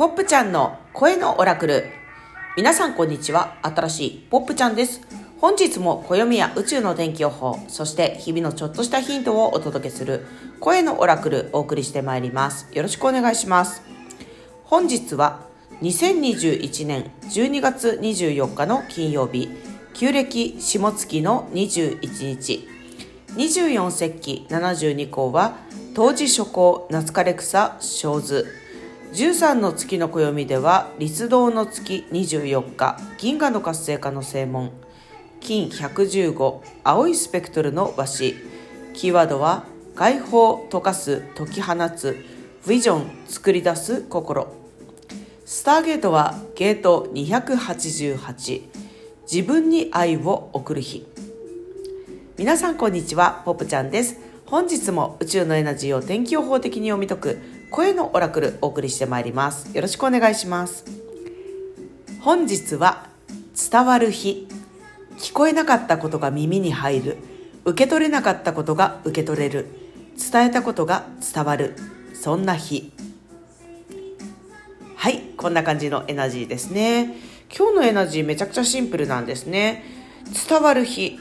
ポップちゃんの声のオラクル。皆さんこんにちは。新しいポップちゃんです。本日も暦や宇宙の天気予報、そして日々のちょっとしたヒントをお届けする声のオラクルお送りしてまいります。よろしくお願いします。本日は2021年12月24日の金曜日、旧暦下月の21日、24節気72項は、冬至初項夏枯れ草小図、13の月の暦では立冬の月24日銀河の活性化の正門。金115青いスペクトルの和紙。キーワードは解放溶かす解き放つビジョン作り出す心。スターゲートはゲート288自分に愛を送る日。皆さんこんにちはポップちゃんです。本日も宇宙のエナジーを天気予報的に読み解く声のオラクルお送りしてまいります。よろしくお願いします。本日は伝わる日。聞こえなかったことが耳に入る。受け取れなかったことが受け取れる。伝えたことが伝わる。そんな日。はいこんな感じのエナジーですね。今日のエナジーめちゃくちゃシンプルなんですね。伝わる日。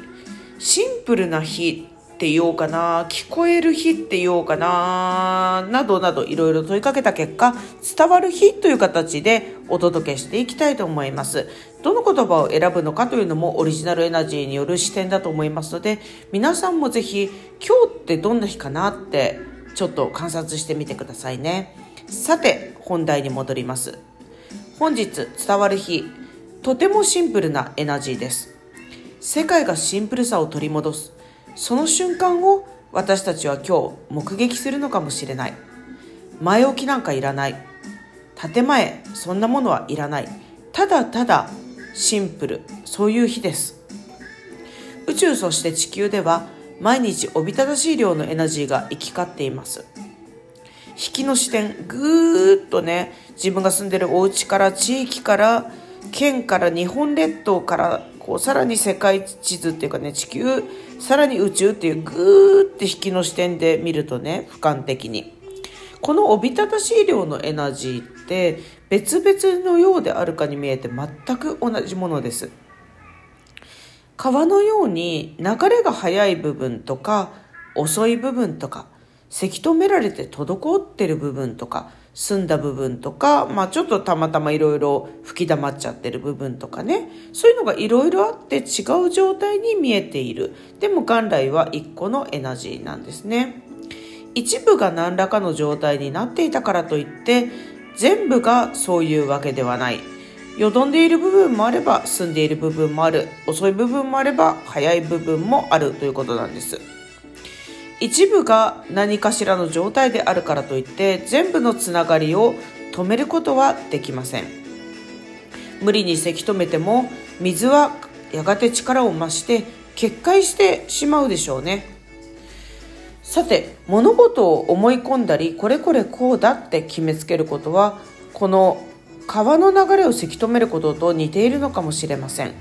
シンプルな日って言おうかな聞こえる日って言おうかななどなどいろいろ問いかけた結果伝わる日という形でお届けしていきたいと思います。どの言葉を選ぶのかというのもオリジナルエナジーによる視点だと思いますので皆さんもぜひ今日ってどんな日かなってちょっと観察してみてくださいね。さて本題に戻ります。本日伝わる日とてもシンプルなエナジーです。世界がシンプルさを取り戻す。その瞬間を私たちは今日目撃するのかもしれない。前置きなんかいらない。建前そんなものはいらない。ただただシンプル。そういう日です。宇宙そして地球では毎日おびただしい量のエナジーが行き交っています。引きの視点ぐーっとね自分が住んでるお家から地域から県から日本列島からこうさらに世界地図っていうかね地球さらに宇宙っていうぐーって引きの視点で見るとね俯瞰的に。このおびただしい量のエナジーって別々のようであるかに見えて全く同じものです。川のように流れが速い部分とか遅い部分とかせき止められて滞ってる部分とか澄んだ部分とか、まあ、ちょっとたまたまいろいろ吹き溜まっちゃってる部分とかね。そういうのがいろいろあって違う状態に見えている。でも元来は一個のエナジーなんですね。一部が何らかの状態になっていたからといって全部がそういうわけではない。よどんでいる部分もあれば澄んでいる部分もある。遅い部分もあれば早い部分もあるということなんです。一部が何かしらの状態であるからといって全部のつながりを止めることはできません。無理にせき止めても水はやがて力を増して決壊してしまうでしょうね。さて物事を思い込んだりこれこれこうだって決めつけることはこの川の流れをせき止めることと似ているのかもしれません。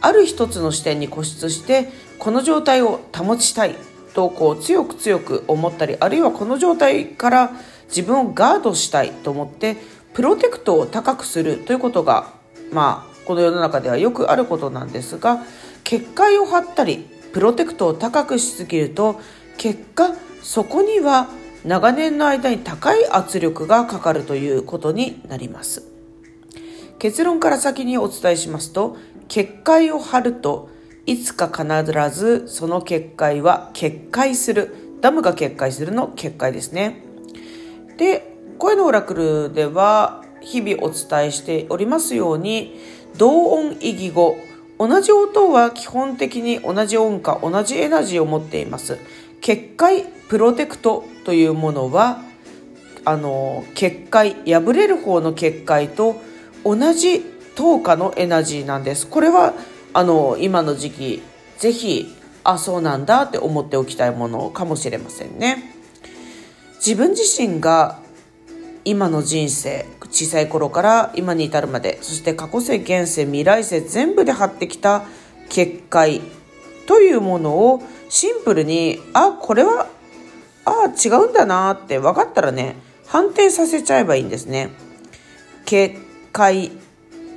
ある一つの視点に固執してこの状態を保ちたい。とこう強く強く思ったりあるいはこの状態から自分をガードしたいと思ってプロテクトを高くするということがまあこの世の中ではよくあることなんですが結界を張ったりプロテクトを高くしすぎると結果そこには長年の間に高い圧力がかかるということになります。結論から先にお伝えしますと結界を張るといつか必ずその結界は決壊する。ダムが決壊するの決壊ですね。で声のオラクルでは日々お伝えしておりますように同音異義語同じ音は基本的に同じ音化同じエナジーを持っています。結界プロテクトというものはあの結界破れる方の結界と同じ等価のエナジーなんです。これはあの今の時期ぜひあそうなんだって思っておきたいものかもしれませんね。自分自身が今の人生小さい頃から今に至るまでそして過去世現世未来世全部で張ってきた結界というものをシンプルにあこれはあ違うんだなって分かったらね反転させちゃえばいいんですね。結界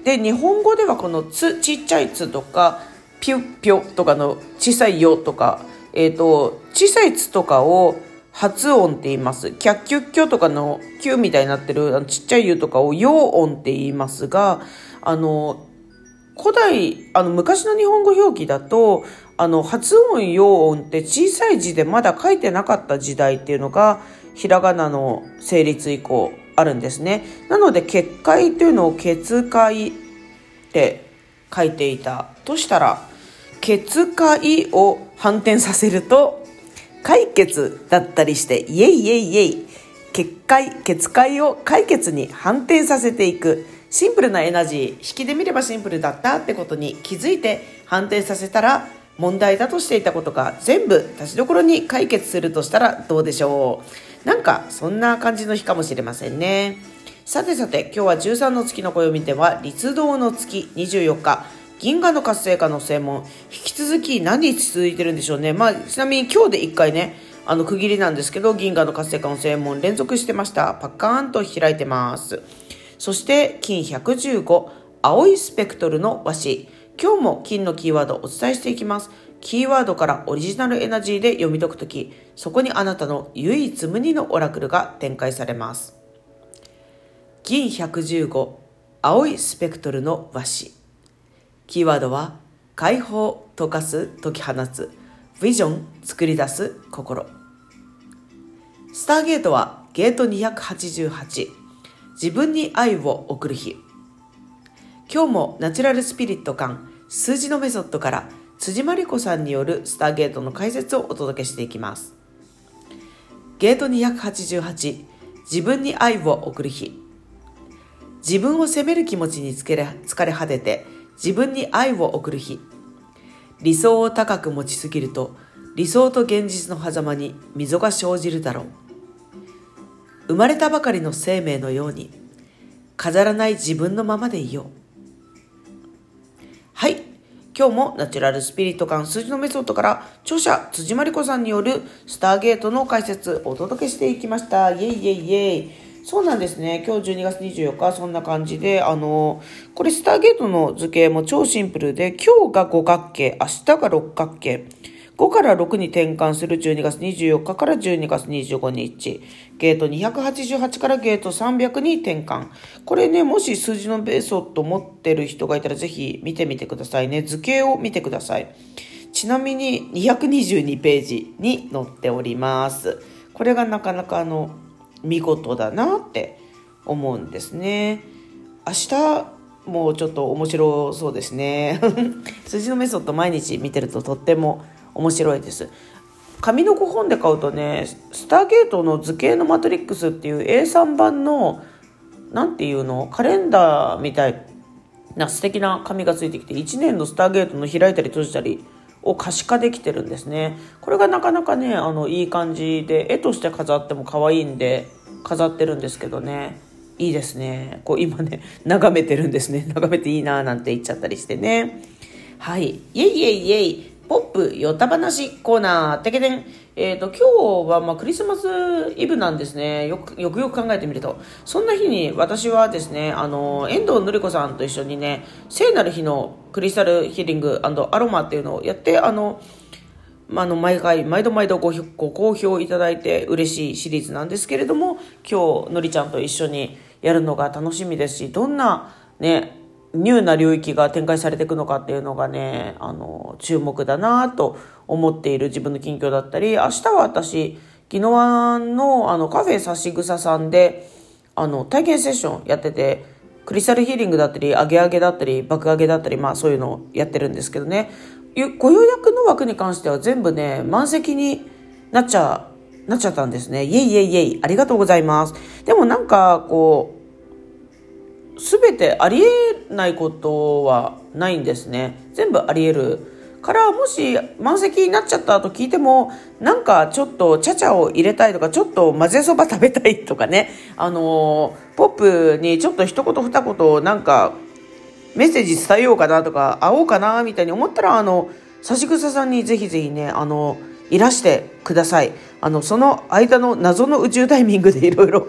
で日本語ではこの「つ」ちっちゃい「つ」とか「ぴゅっぴょ」とかの小さい「よ」とか、えーと、小さい「つ」とかを発音って言います。キャッキュッキョとかの「キュ」みたいになってるちっちゃい「ゆ」とかを「陽音」って言いますがあの古代あの昔の日本語表記だとあの発音陽音って小さい字でまだ書いてなかった時代っていうのがひらがなの成立以降あるんですね。なので結界というのを結界って書いていたとしたら結界を反転させると解決だったりしてイエイイエイイエイ結界結界を解決に反転させていくシンプルなエナジー引きで見ればシンプルだったってことに気づいて反転させたら問題だとしていたことが全部立ちどころに解決するとしたらどうでしょう。なんかそんな感じの日かもしれませんね。さてさて今日は13の月の暦では立道の月24日銀河の活性化の専門。引き続き何日続いてるんでしょうね。まあちなみに今日で1回ねあの区切りなんですけど銀河の活性化の専門連続してました。パッカーンと開いてます。そして金115青いスペクトルの和紙。今日も金のキーワードをお伝えしていきます。キーワードからオリジナルエナジーで読み解くとき、そこにあなたの唯一無二のオラクルが展開されます。銀115青いスペクトルの和紙。キーワードは解放、溶かす、解き放つ、ビジョン、作り出す、心。スターゲートはゲート288。自分に愛を送る日。今日もナチュラルスピリット感数字のメソッドから辻真理子さんによるスターゲートの解説をお届けしていきます。ゲート288自分に愛を送る日自分を責める気持ちに疲れ疲れ果てて自分に愛を送る日理想を高く持ちすぎると理想と現実の狭間に溝が生じるだろう生まれたばかりの生命のように飾らない自分のままでいよう。今日もナチュラルスピリット感数字のメソッドから著者辻真理子さんによるスターゲートの解説をお届けしていきました。イェイイェイイェイ。そうなんですね。今日12月24日、そんな感じで、あの、これスターゲートの図形も超シンプルで、今日が五角形、明日が六角形。5から6に転換する12月24日から12月25日。ゲート288からゲート300に転換。これね、もし数字のベースをと持ってる人がいたらぜひ見てみてくださいね。図形を見てください。ちなみに222ページに載っております。これがなかなかあの、見事だなって思うんですね。明日もうちょっと面白そうですね。数字のメソッド毎日見てるととっても面白いです。紙の5本で買うとね、スターゲートの図形のマトリックスっていう A3 版の、なんていうの、カレンダーみたいな素敵な紙がついてきて、1年のスターゲートの開いたり閉じたりを可視化できてるんですね。これがなかなかね、あの、いい感じで、絵として飾っても可愛いんで、飾ってるんですけどね。いいですね。こう今ね、眺めてるんですね。眺めていいなーなんて言っちゃったりしてね。はい。イェイイェイイェイ。ポップヨタ話コーナー、てけてん。えっ、ー、と、今日はまあクリスマスイブなんですね。よく、よくよく考えてみると。そんな日に私はですね、あの、遠藤のり子さんと一緒にね、聖なる日のクリスタルヒーリングアロマっていうのをやって、あの、まあ、の、毎回、毎度毎度ごご好評いただいて嬉しいシリーズなんですけれども、今日、のりちゃんと一緒にやるのが楽しみですし、どんなね、ニューな領域が展開されていくのかっていうのがね、あの、注目だなと思っている自分の近況だったり、明日は私、宜野湾のあのカフェさしぐささんで、あの、体験セッションやってて、クリスタルヒーリングだったり、上げ上げだったり、爆上げだったり、まあそういうのをやってるんですけどね、ご予約の枠に関しては全部ね、満席になっちゃ、なっちゃったんですね。イェイイェイイェイ、ありがとうございます。でもなんか、こう、全てありえないことはないんですね。全部ありえる。からもし満席になっちゃったと聞いてもなんかちょっとちゃちゃを入れたいとかちょっと混ぜそば食べたいとかねあのポップにちょっと一言二言なんかメッセージ伝えようかなとか会おうかなみたいに思ったらあの指草さんにぜひぜひねあのいらしてくださいあのその間の謎の宇宙タイミングでいろいろ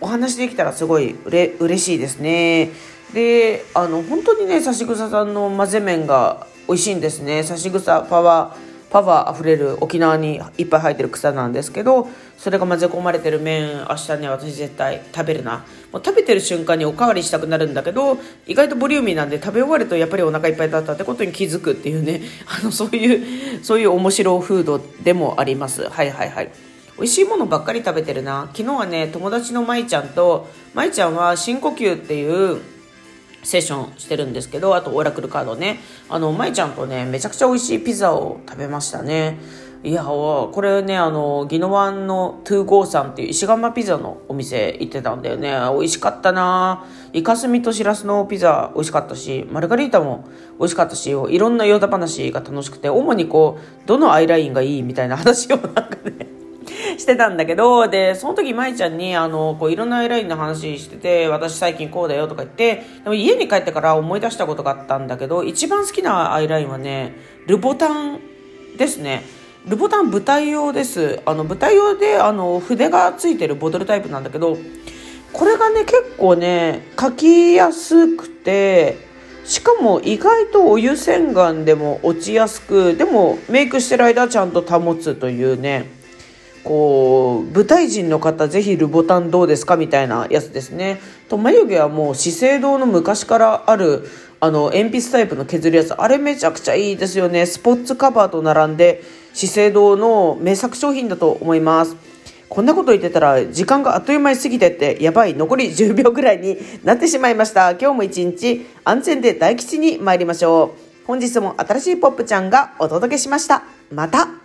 お話できたらすごいうれ嬉しいですね。であの本当にねさし草さんの混ぜ麺が美味しいんですね。さし草パワーパワーあふれる沖縄にいっぱい生えてる草なんですけどそれが混ぜ込まれてる麺明日ね私絶対食べるな。もう食べてる瞬間におかわりしたくなるんだけど意外とボリューミーなんで食べ終わるとやっぱりお腹いっぱいだったってことに気づくっていうね。あのそういうそういう面白フードでもあります。はいはいはい。美味しいものばっかり食べてるな。昨日はね友達の舞ちゃんと舞ちゃんは深呼吸っていうセッションしてるんですけどあとオーラクルカードね。あの舞ちゃんとねめちゃくちゃ美味しいピザを食べましたね。いやこれねあの宜野湾のトゥーゴーさんっていう石窯ピザのお店行ってたんだよね。美味しかったな。イカスミとしらすのピザ美味しかったしマルガリータも美味しかったしいろんなヨタ話が楽しくて主にこうどのアイラインがいいみたいな話をなんかねしてたんだけど、で、その時、舞ちゃんに、あの、こう、いろんなアイラインの話してて、私最近こうだよとか言って、でも家に帰ってから思い出したことがあったんだけど、一番好きなアイラインはね、ルボタンですね。ルボタン舞台用です。あの、舞台用で、あの、筆がついてるボトルタイプなんだけど、これがね、結構ね、書きやすくて、しかも意外とお湯洗顔でも落ちやすく、でもメイクしてる間ちゃんと保つというね、こう舞台人の方ぜひルボタンどうですかみたいなやつですね。と眉毛はもう資生堂の昔からあるあの鉛筆タイプの削るやつあれめちゃくちゃいいですよね。スポッツカバーと並んで資生堂の名作商品だと思います。こんなこと言ってたら時間があっという間に過ぎてってやばい残り10秒ぐらいになってしまいました。今日も一日安全で大吉に参りましょう。本日も新しいポップちゃんがお届けしました。また。